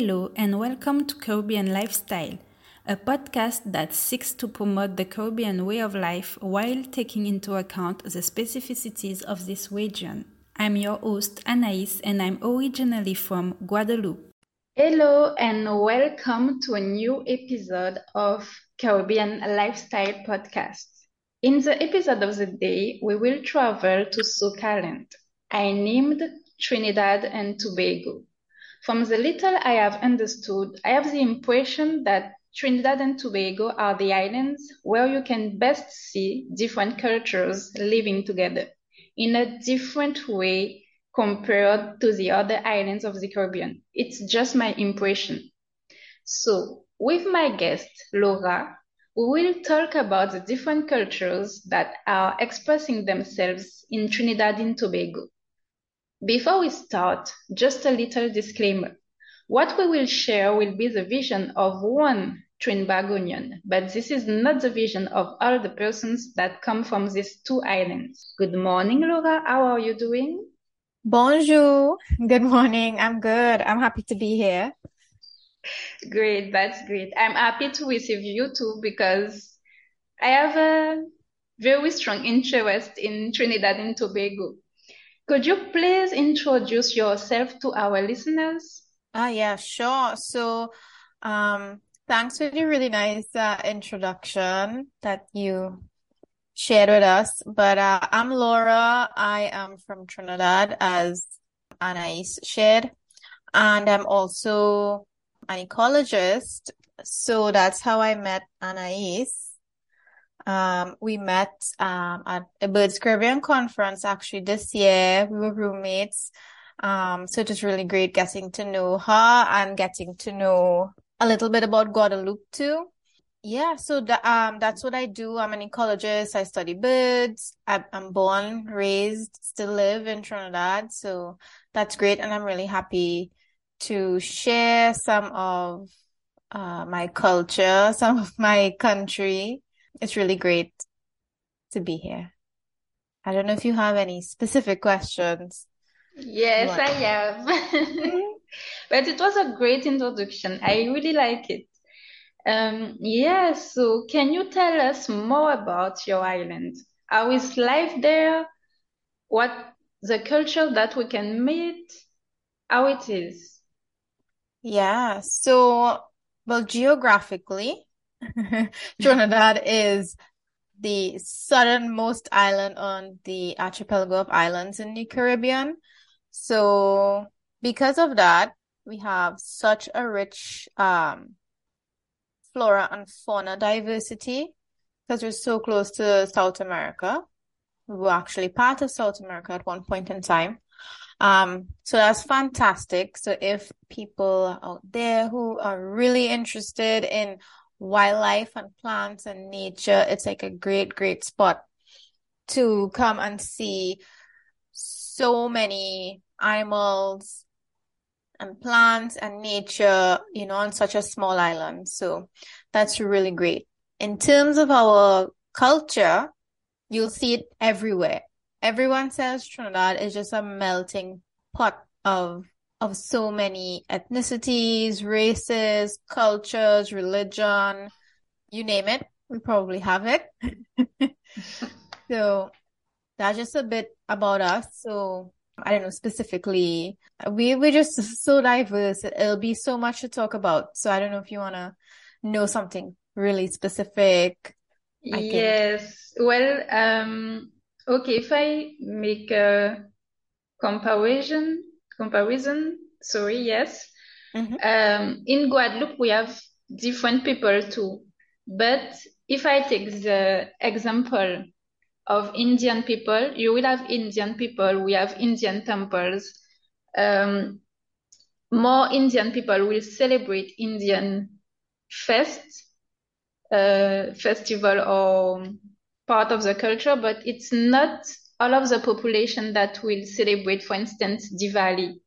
Hello, and welcome to Caribbean Lifestyle, a podcast that seeks to promote the Caribbean way of life while taking into account the specificities of this region. I'm your host, Anaïs, and I'm originally from Guadeloupe. Hello, and welcome to a new episode of Caribbean Lifestyle Podcast. In the episode of the day, we will travel to Souk Island. I named Trinidad and Tobago. From the little I have understood, I have the impression that Trinidad and Tobago are the islands where you can best see different cultures living together in a different way compared to the other islands of the Caribbean. It's just my impression. So, with my guest, Laura, we will talk about the different cultures that are expressing themselves in Trinidad and Tobago. Before we start, just a little disclaimer. What we will share will be the vision of one Trinbagonian, but this is not the vision of all the persons that come from these two islands. Good morning, Laura. How are you doing? Bonjour. Good morning. I'm good. I'm happy to be here. Great. That's great. I'm happy to receive you too because I have a very strong interest in Trinidad and Tobago. Could you please introduce yourself to our listeners? Ah, yeah, sure. So, um, thanks for the really nice uh, introduction that you shared with us. But uh, I'm Laura. I am from Trinidad, as Anais shared, and I'm also an ecologist. So that's how I met Anais. Um, we met um, at a Birds Caribbean conference actually this year. We were roommates. Um, so it was really great getting to know her and getting to know a little bit about Guadeloupe too. Yeah, so the, um, that's what I do. I'm an ecologist. I study birds. I, I'm born, raised, still live in Trinidad. So that's great. And I'm really happy to share some of uh, my culture, some of my country it's really great to be here. I don't know if you have any specific questions. Yes, what? I have. but it was a great introduction. I really like it. Um, yeah, so can you tell us more about your island? How is life there? What the culture that we can meet? How it is? Yeah, so well, geographically, Trinidad is the southernmost island on the archipelago of islands in the Caribbean. So because of that, we have such a rich um, flora and fauna diversity because we're so close to South America. We were actually part of South America at one point in time. Um, so that's fantastic. So if people out there who are really interested in wildlife and plants and nature, it's like a great, great spot to come and see so many animals and plants and nature, you know, on such a small island. So that's really great. In terms of our culture, you'll see it everywhere. Everyone says Trinidad is just a melting pot of of so many ethnicities, races, cultures, religion, you name it, we probably have it. so that's just a bit about us. So I don't know specifically. We we're just so diverse. It'll be so much to talk about. So I don't know if you wanna know something really specific. I Yes. Well, um, okay. If I make a comparison comparison. Sorry, yes. Mm-hmm. Um, in Guadeloupe, we have different people too. But if I take the example of Indian people, you will have Indian people, we have Indian temples. Um, more Indian people will celebrate Indian fest, uh, festival or part of the culture, but it's not all of the population that will celebrate, for instance, Diwali.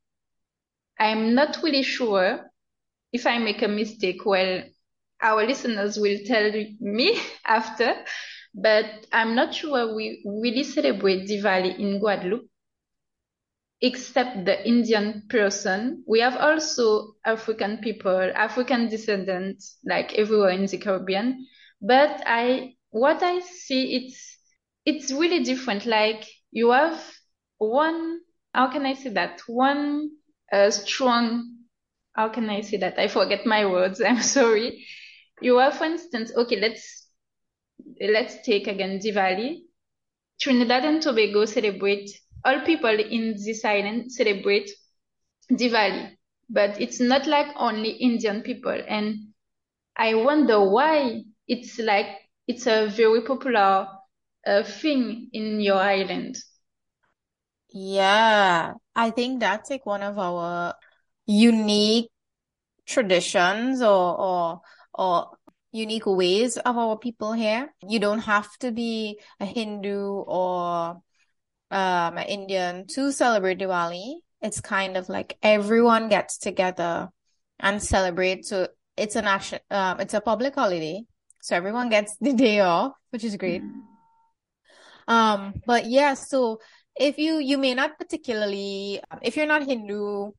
I'm not really sure if I make a mistake. Well, our listeners will tell me after, but I'm not sure we really celebrate Diwali in Guadeloupe. except the Indian person, we have also African people, African descendants, like everywhere in the Caribbean. But I, what I see, it's, it's really different. Like you have one, how can I say that? One uh, strong, how can I say that? I forget my words. I'm sorry. You have, for instance, okay, let's, let's take again Diwali. Trinidad and Tobago celebrate all people in this island celebrate Diwali, but it's not like only Indian people. And I wonder why it's like it's a very popular uh, thing in your island. Yeah, I think that's like one of our unique traditions or or or unique ways of our people here. You don't have to be a Hindu or um, Indian to celebrate Diwali. It's kind of like everyone gets together and celebrate. So it's a national, um, it's a public holiday. So everyone gets the day off, which is great. Mm. Um, but yeah, so if you, you may not particularly, if you're not Hindu,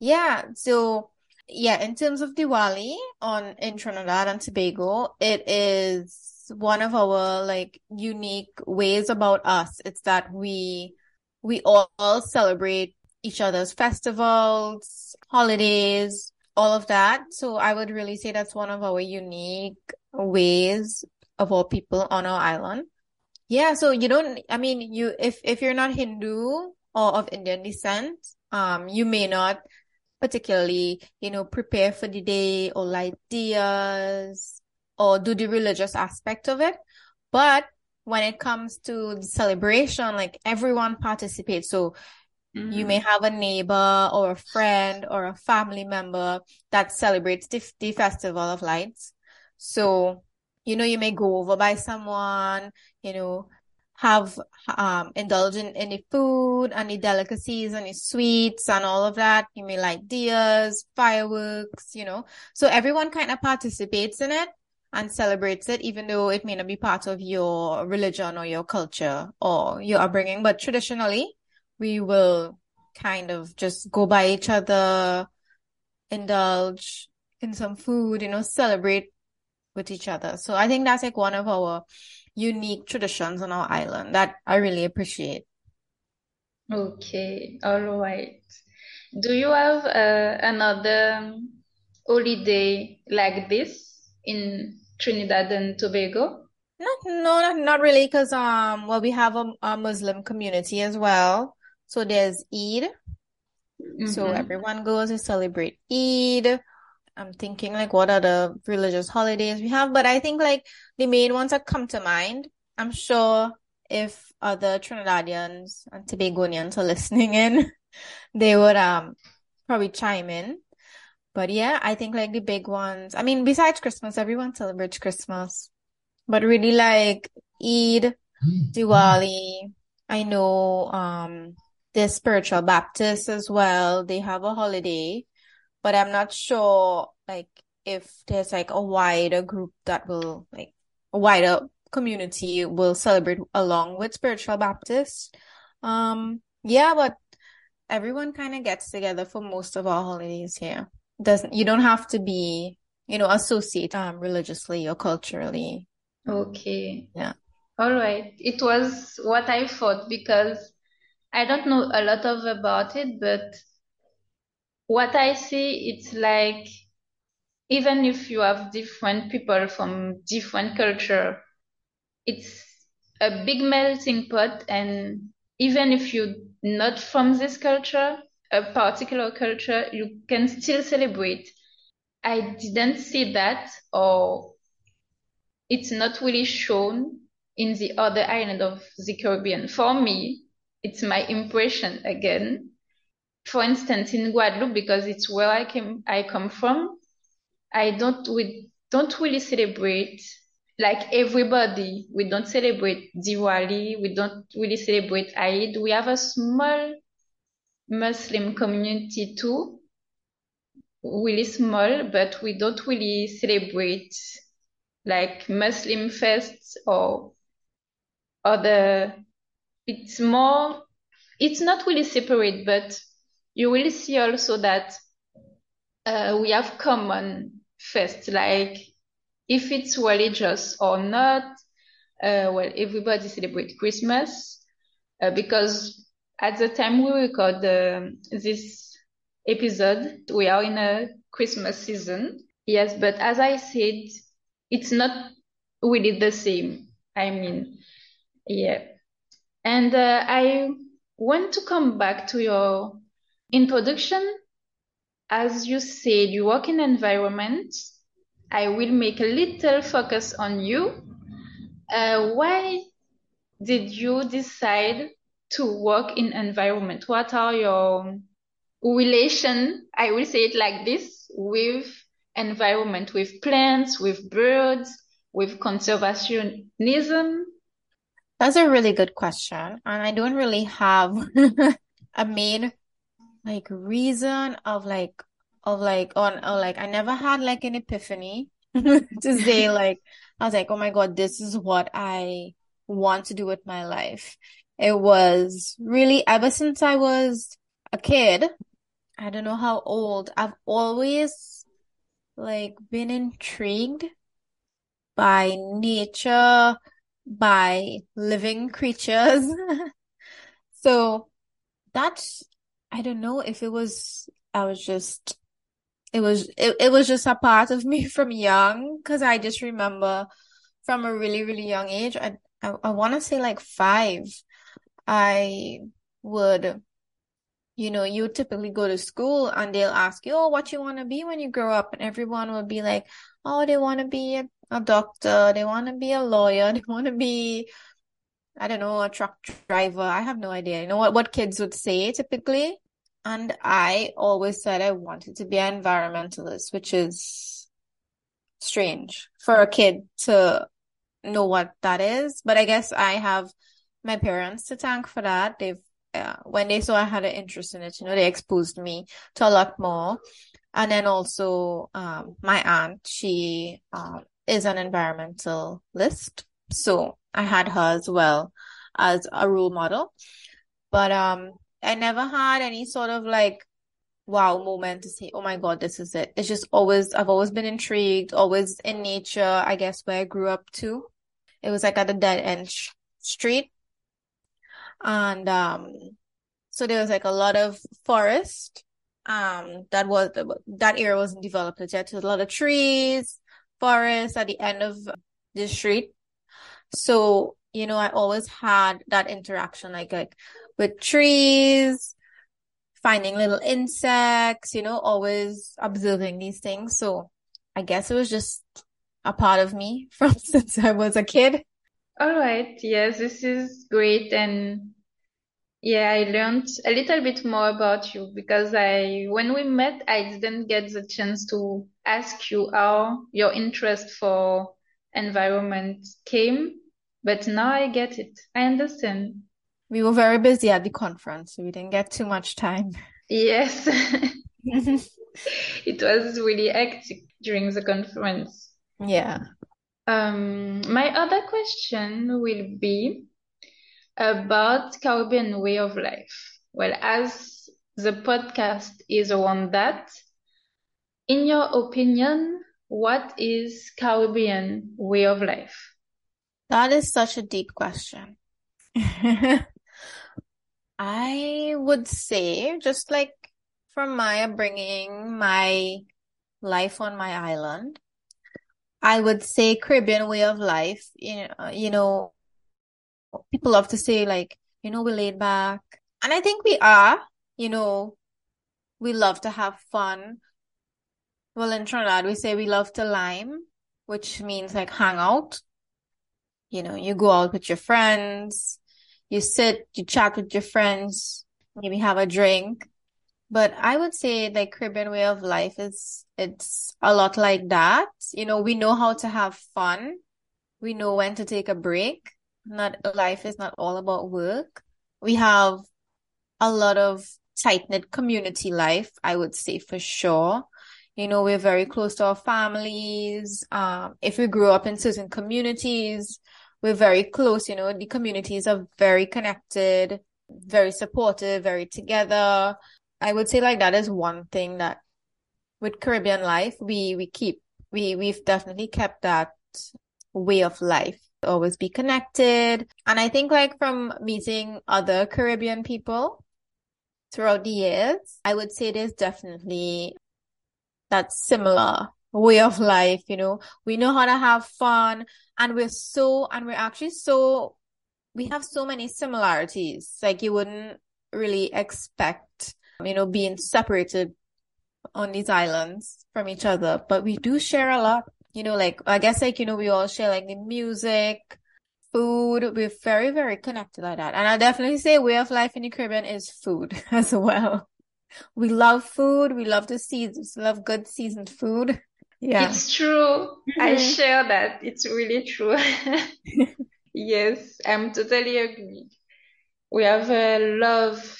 yeah, so yeah, in terms of Diwali on in Trinidad and Tobago, it is one of our like unique ways about us. It's that we we all, celebrate each other's festivals, holidays, all of that. So I would really say that's one of our unique ways of our people on our island. Yeah, so you don't I mean you if if you're not Hindu or of Indian descent, um you may not particularly, you know, prepare for the day or light diyas or do the religious aspect of it. But when it comes to the celebration, like everyone participates. So mm-hmm. you may have a neighbor or a friend or a family member that celebrates the, the festival of lights. So, you know, you may go over by someone, you know, have um indulge in any food the delicacies the sweets and all of that. You may light diyas, fireworks, you know. So everyone kind of participates in it and celebrates it, even though it may not be part of your religion or your culture or your upbringing. But traditionally, we will kind of just go by each other, indulge in some food, you know, celebrate with each other. So I think that's like one of our unique traditions on our island that I really appreciate. Okay, all right. Do you have uh, another holiday like this in Trinidad and Tobago? No, no, not, not really, because um, well, we have a, a Muslim community as well. So there's Eid. Mm-hmm. So everyone goes to celebrate Eid. I'm thinking like what are the religious holidays we have, but I think like the main ones that come to mind. I'm sure if other Trinidadians and Tobagonians are listening in, they would um probably chime in. But yeah, I think like the big ones. I mean, besides Christmas, everyone celebrates Christmas, but really like Eid, Diwali. I know um the spiritual Baptists as well. They have a holiday, but I'm not sure like if there's like a wider group that will like wider community will celebrate along with spiritual Baptists. Um, yeah, but everyone kind of gets together for most of our holidays here. Doesn't you don't have to be you know associate um religiously or culturally. Okay. yeah. All right. It was what i thought because i don't know a lot of about it but what i see it's like even if you have different people from different culture it's a big melting pot and even if you're not from this culture a particular culture, you can still celebrate. I didn't see that, or it's not really shown in the other island of the Caribbean. For me, it's my impression again. For instance, in Guadeloupe, because it's where I came, I come from, I don't, we don't really celebrate like everybody. We don't celebrate Diwali. We don't really celebrate Eid. We have a small Muslim community too, really small, but we don't really celebrate like Muslim fests or other. It's more it's not really separate, but you will see also that uh, we have common fest, like if it's religious or not. Uh, well, everybody celebrate Christmas uh, because at the time we record uh, this episode, we are in a Christmas season. Yes, but as I said, it's not really the same. I mean, yeah. And uh, I want to come back to your introduction. As you said, you work in environment. I will make a little focus on you. Uh, why did you decide to work in environment? What are your relation, I will say it like this, with environment, with plants, with birds, with conservationism? That's a really good question. And I don't really have a main like reason of like of like on or like I never had like an epiphany to say like I was like, oh my God, this is what I want to do with my life. It was really ever since I was a kid, I don't know how old, I've always like been intrigued by nature, by living creatures. so that's, I don't know if it was, I was just, it was, it, it was just a part of me from young because I just remember from a really, really young age, I, I, I want to say like five, I would you know, you typically go to school and they'll ask you, oh, what you want to be when you grow up? And everyone will be like, oh, they want to be a, a doctor, they want to be a lawyer, they want to be, I don't know, a truck driver. I have no idea. You know what, what kids would say typically? And I always said I wanted to be an environmentalist, which is strange for a kid to know what that is. But I guess I have my parents to thank for that. They've uh, when they saw I had an interest in it, you know, they exposed me to a lot more. And then also, um, my aunt, she, um, is an environmentalist. So I had her as well as a role model. But, um, I never had any sort of like, wow moment to say, oh my God, this is it. It's just always, I've always been intrigued, always in nature, I guess, where I grew up too. It was like at a dead end sh- street and um so there was like a lot of forest um that was that area wasn't developed yet so a lot of trees forest at the end of the street so you know i always had that interaction like like with trees finding little insects you know always observing these things so i guess it was just a part of me from since i was a kid all right. Yes, this is great. And yeah, I learned a little bit more about you because I, when we met, I didn't get the chance to ask you how your interest for environment came, but now I get it. I understand. We were very busy at the conference, so we didn't get too much time. Yes. It was really hectic during the conference. Yeah. Um, my other question will be about Caribbean way of life. Well, as the podcast is around that, in your opinion, what is Caribbean way of life? That is such a deep question. I would say, just like from my upbringing, my life on my island, I would say Caribbean way of life. You know, uh, you know, people love to say like, you know, we're laid back, and I think we are. You know, we love to have fun. Well, in Trinidad, we say we love to lime, which means like hang out. You know, you go out with your friends, you sit, you chat with your friends, maybe have a drink. But I would say like Caribbean way of life is it's a lot like that. You know, we know how to have fun. We know when to take a break. Not life is not all about work. We have a lot of tight knit community life, I would say for sure. You know, we're very close to our families. Um, if we grew up in certain communities, we're very close. You know, the communities are very connected very supportive, very together. I would say like that is one thing that with Caribbean life, we, we keep, we, we've definitely kept that way of life. Always be connected. And I think like from meeting other Caribbean people throughout the years, I would say there's definitely that similar way of life, you know. We know how to have fun and we're so and we're actually so we have so many similarities. Like you wouldn't really expect, um, you know, being separated on these islands from each other, but we do share a lot. You know, like I guess like, you know, we all share like the music, food. We're very, very connected like that. And I definitely say way of life in the Caribbean is food as well. We love food. We love to season, love good seasoned food. Yeah. It's true. I share that. It's really true. Yes, I'm totally agree. We have a love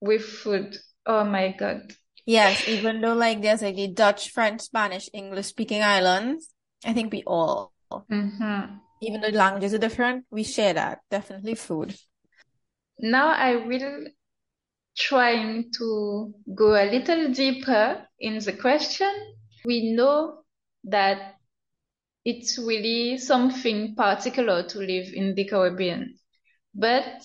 with food. Oh my God. Yes, even though like there's like the Dutch, French, Spanish, English speaking islands, I think we all, Mm-hmm. even though the languages are different, we share that. Definitely food. Now I will trying to go a little deeper in the question. We know that it's really something particular to live in the Caribbean, but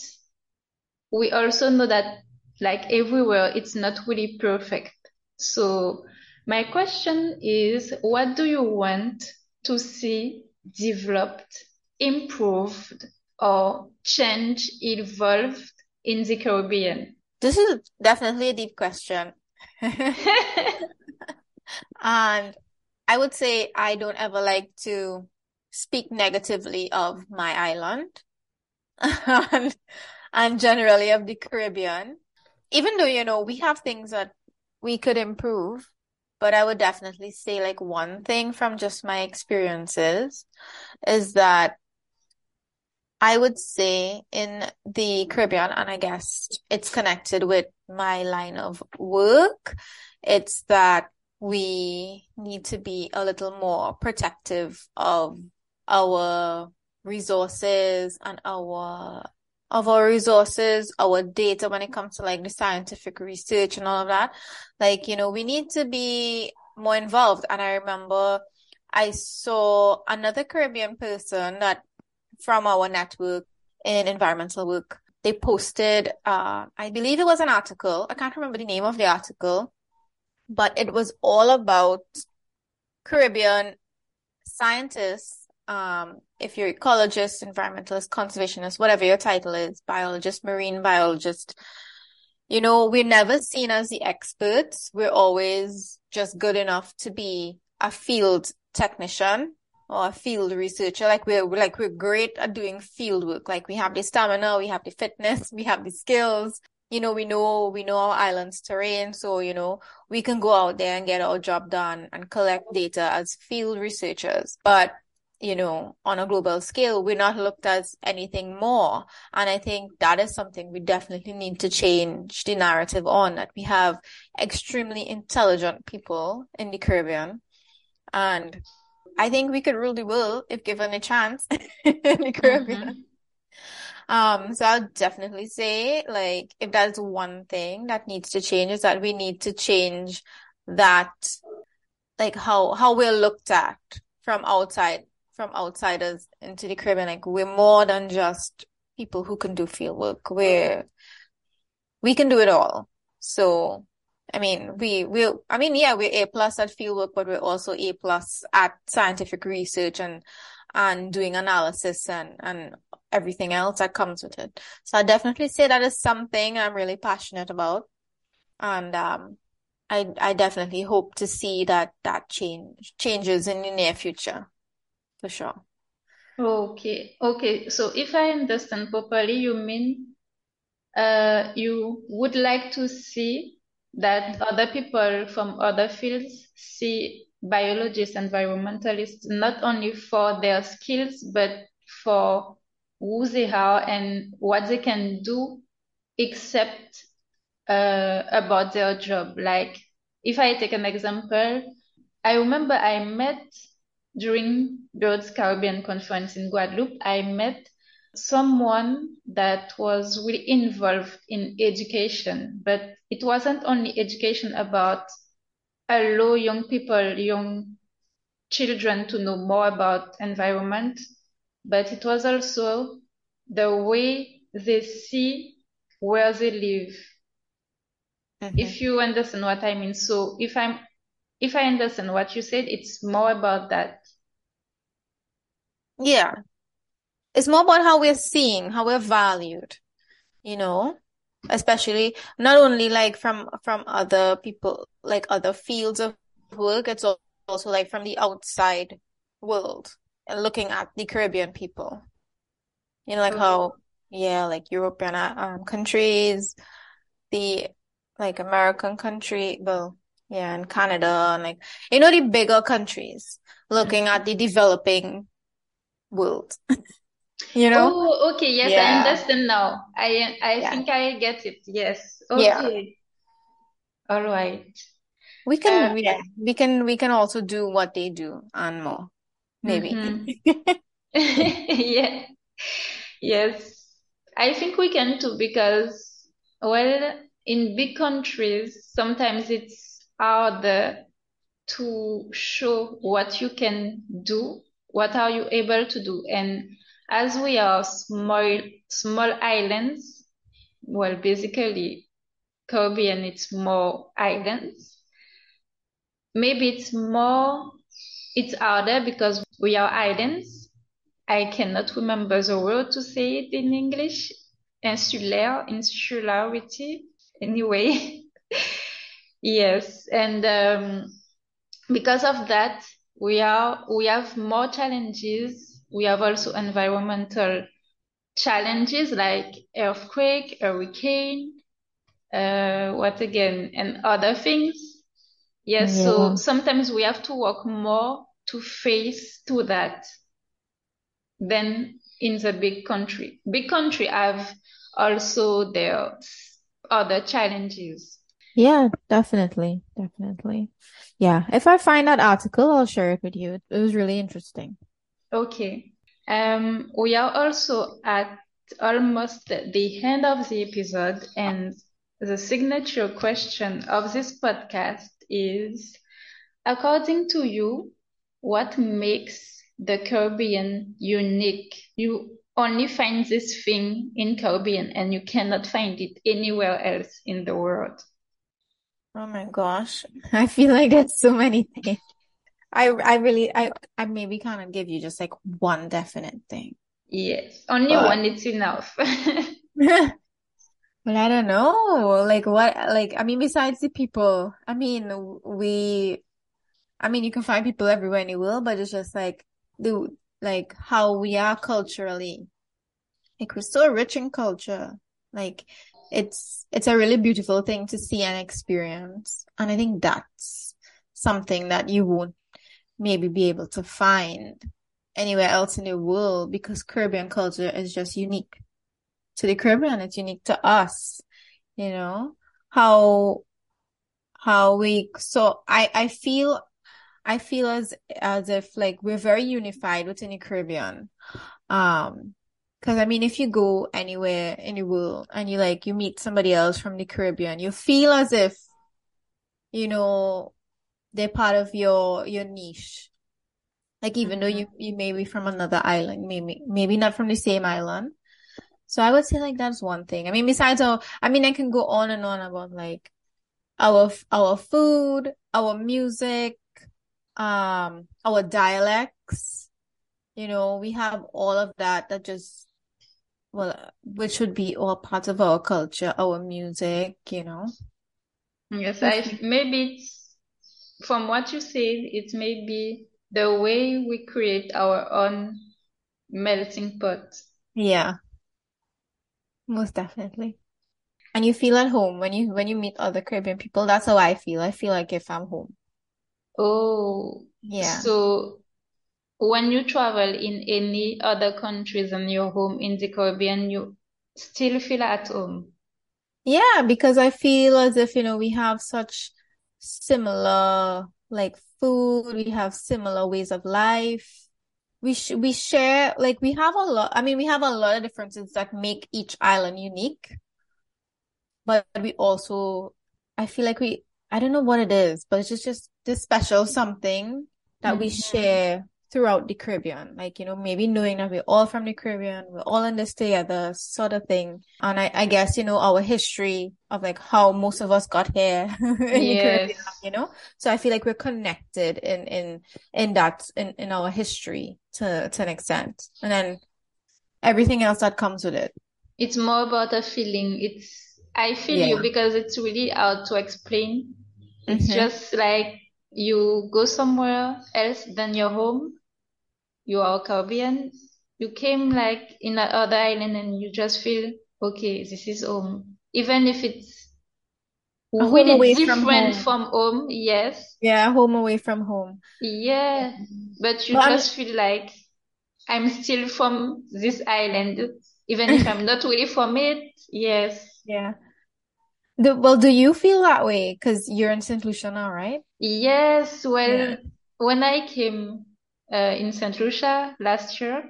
we also know that like everywhere, it's not really perfect. So my question is, what do you want to see developed, improved, or change, evolved in the Caribbean? This is definitely a deep question. And I would say I don't ever like to speak negatively of my island and, and generally of the Caribbean. Even though, you know, we have things that we could improve, but I would definitely say like one thing from just my experiences is that I would say in the Caribbean, and I guess it's connected with my line of work, it's that we need to be a little more protective of our resources and our of our resources, our data when it comes to like the scientific research and all of that. Like, you know, we need to be more involved. And I remember I saw another Caribbean person that from our network in environmental work. They posted, uh, I believe it was an article. I can't remember the name of the article, but it was all about Caribbean scientists. Um, if you're ecologist, environmentalist, conservationist, whatever your title is, biologist, marine biologist, you know, we're never seen as the experts. We're always just good enough to be a field technician or a field researcher. Like we're like we're great at doing field work. Like we have the stamina, we have the fitness, we have the skills. You know, we know we know our island's terrain, so you know we can go out there and get our job done and collect data as field researchers. But you know, on a global scale, we're not looked as anything more. And I think that is something we definitely need to change the narrative on that we have extremely intelligent people in the Caribbean. And I think we could rule the world if given a chance in the Caribbean. Mm-hmm. Um, so I'll definitely say, like, if that's one thing that needs to change, is that we need to change that, like, how how we're looked at from outside, from outsiders into the Caribbean. Like, we're more than just people who can do field work. We're we can do it all. So I mean, we will, I mean, yeah, we're A plus at field work, but we're also A plus at scientific research and, and doing analysis and, and everything else that comes with it. So I definitely say that is something I'm really passionate about. And, um, I, I definitely hope to see that, that change, changes in the near future. For sure. Okay, okay. So if I understand properly, you mean uh, you would like to see that other people from other fields see biologists, environmentalists, not only for their skills, but for who they are and what they can do, except uh, about their job. Like, if I take an example, I remember I met during Birds Caribbean conference in Guadeloupe, I met someone that was really involved in education, but it wasn't only education about allow young people, young children to know more about environment, but it was also the way they see where they live. Mm-hmm. If you understand what I mean. So if I'm if I understand what you said, it's more about that. Yeah. It's more about how we're seeing, how we're valued, you know, especially not only like from from other people, like other fields of work, it's also like from the outside world and looking at the Caribbean people. You know, like how, yeah, like European um countries, the like American country, well, yeah, and Canada, and like you know the bigger countries looking at the developing world. You know? Oh, okay. Yes, I understand now. I I Yeah. think I get it. Yes. Yeah. Okay. All right. We can, Uh, yeah, we can, we can also do what they do and more, maybe. mhm. Yeah. Yes. I think we can too because, well, in big countries, sometimes it's harder to show what you can do, what are you able to do. And as we are small, small islands, well, basically, Caribbean, it's more islands. Maybe it's more, it's harder because we are islands. I cannot remember the word to say it in English. Insular, insularity. Anyway, yes. And um, because of that, we are we have more challenges. We have also environmental challenges like earthquake, hurricane, uh, what again, and other things. Yes, so sometimes we have to work more to face to that than in the big country. Big country have also their other challenges. Yeah, definitely, definitely. Yeah, if I find that article, I'll share it with you. It was really interesting. Okay. Um, we are also at almost the end of the episode, and the signature question of this podcast is, according to you, what makes the Caribbean unique? You only find this thing in Caribbean and you cannot find it anywhere else in the world. Oh my gosh. I feel like there's so many things. I I really I I maybe can't give you just like one definite thing. Yes, only But one, it's enough. but I don't know. Like what like I mean besides the people, I mean we I mean you can find people everywhere in the world, but it's just like the like how we are culturally. Like we're so rich in culture. Like it's it's a really beautiful thing to see and experience. And I think that's something that you won't maybe be able to find anywhere else in the world because Caribbean culture is just unique to the Caribbean. It's unique to us, you know, how, how we, so I, I feel, I feel as, as if like we're very unified within the Caribbean. Um, cause I mean, if you go anywhere in the world and you like, you meet somebody else from the Caribbean, you feel as if, you know, they're part of your, your niche. Like even though Mhm. you, you may be from another island, maybe, maybe not from the same island. So I would say like that's one thing. I mean, besides our, I mean, I can go on and on about like our, our food, our music, um, our dialects. You know, we have all of that that just, well, which should be all part of our culture, our music, you know. Yes, I maybe it's from what you said, it may be the way we create our own melting pot. Yeah, most definitely. And you feel at home when you when you meet other Caribbean people. That's how I feel. I feel like if I'm home. Oh, Yeah. so when you travel in any other countries than your home in the Caribbean, you still feel at home. Yeah, because I feel as if, you know, we have such similar like food, we have similar ways of life, we sh- we share like we have a lot I mean we have a lot of differences that make each island unique. But we also I feel like we I don't know what it is but it's just just this special something that we Mm-hmm. share throughout the Caribbean like you know maybe knowing that we're all from the Caribbean we're all in this together sort of thing and I I guess you know our history of like how most of us got here in the Caribbean Yes. you know so I feel like we're connected in in in that in in our history to to an extent and then everything else that comes with it It's more about a feeling. It's I feel Yeah. you because it's really hard to explain. It's Mhm. just like you go somewhere else than your home. You are Caribbean. You came like in another island and you just feel, okay, this is home. Even if it's A really away from different home. from home, yes. yeah home away from home Yeah, but you But I'm- just feel like I'm still from this island, even if I'm not really from it. Yes. yeah do, well do you feel that way because you're in St. Lucia now right Yes, well, Yeah. when I came uh, in St. Lucia last year,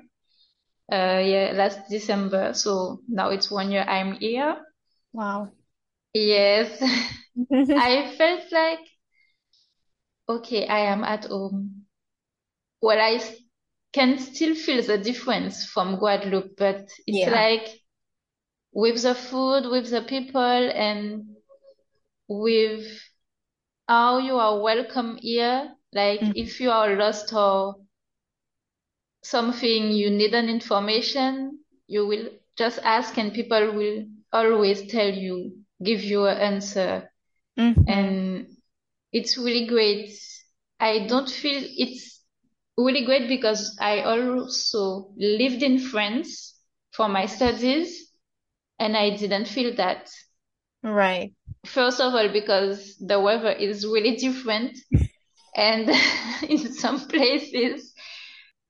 uh, yeah, last December, so now it's one year I'm here. wow Yes, I felt like, okay, I am at home. Well, I can still feel the difference from Guadeloupe, but it's Yeah. like with the food, with the people, and with how you are welcome here. Like Mhm. if you are lost or something you need an information, you will just ask and people will always tell you, give you an answer. Mhm. And it's really great. I don't feel it's really great because I also lived in France for my studies and I didn't feel that. right First of all, because the weather is really different. And in some places,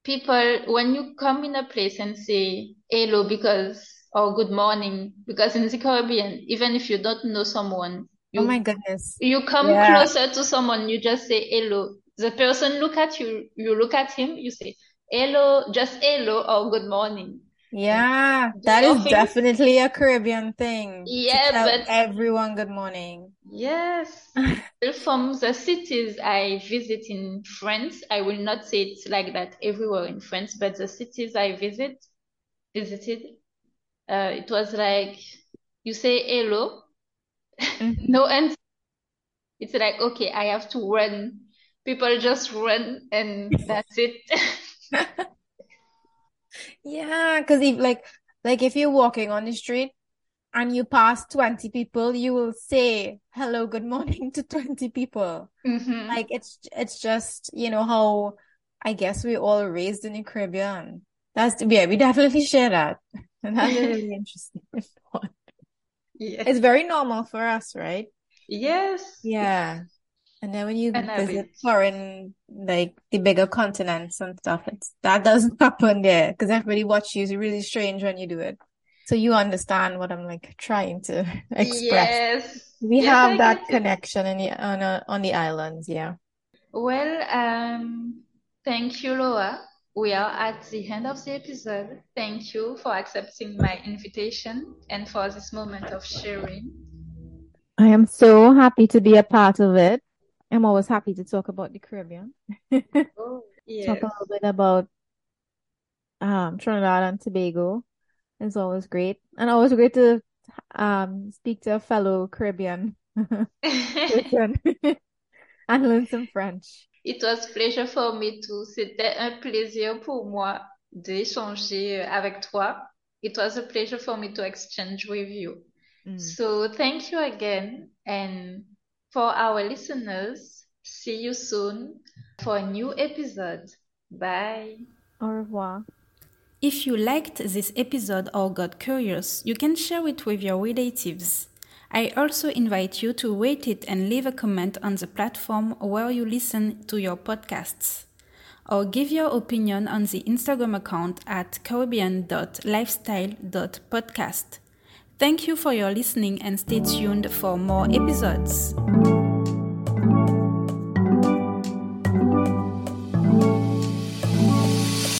people, when you come in a place and say hello because, or good morning, because in the Caribbean, even if you don't know someone, oh my goodness you come Yeah. closer to someone, you just say hello. The person look at you, you look at him, you say hello, just hello or good morning. Yeah, that is definitely a Caribbean thing. Yeah, but- everyone good morning. Yes. From the cities I visit in France, I will not say it's like that everywhere in France, but the cities I visit visited, uh, it was like you say hello, Mhm. no answer. It's like, okay, I have to run. People just run and that's it. Yeah, because if like like if you're walking on the street and you pass 20 people, you will say hello, good morning to 20 people. Mhm. Like it's it's just, you know, how I guess we all raised in the Caribbean. That's yeah, we definitely share that. And that's a really interesting one. Yes. It's very normal for us, right? Yes. Yeah. And then when you And visit bet. foreign, like the bigger continents and stuff, it's that doesn't happen there because everybody watches you. It's really strange when you do it. So you understand what I'm like trying to express. Yes. We Yes, have I that connection in the on uh, on the islands, yeah. Well, um, thank you, Laura. We are at the end of the episode. Thank you for accepting my invitation and for this moment of sharing. I am so happy to be a part of it. I'm always happy to talk about the Caribbean. Oh, Talk a little bit about um Trinidad and Tobago. It's always great. And always great to um speak to a fellow Caribbean and learn some French. It was pleasure for me too. C'était un plaisir pour moi d'échanger avec toi. It was a pleasure for me to exchange with you. Mm. So thank you again. And for our listeners, see you soon for a new episode. Bye. Au revoir. If you liked this episode or got curious, you can share it with your relatives. I also invite you to rate it and leave a comment on the platform where you listen to your podcasts. Or give your opinion on the Instagram account at caribbean.lifestyle.podcast. Thank you for your listening and stay tuned for more episodes.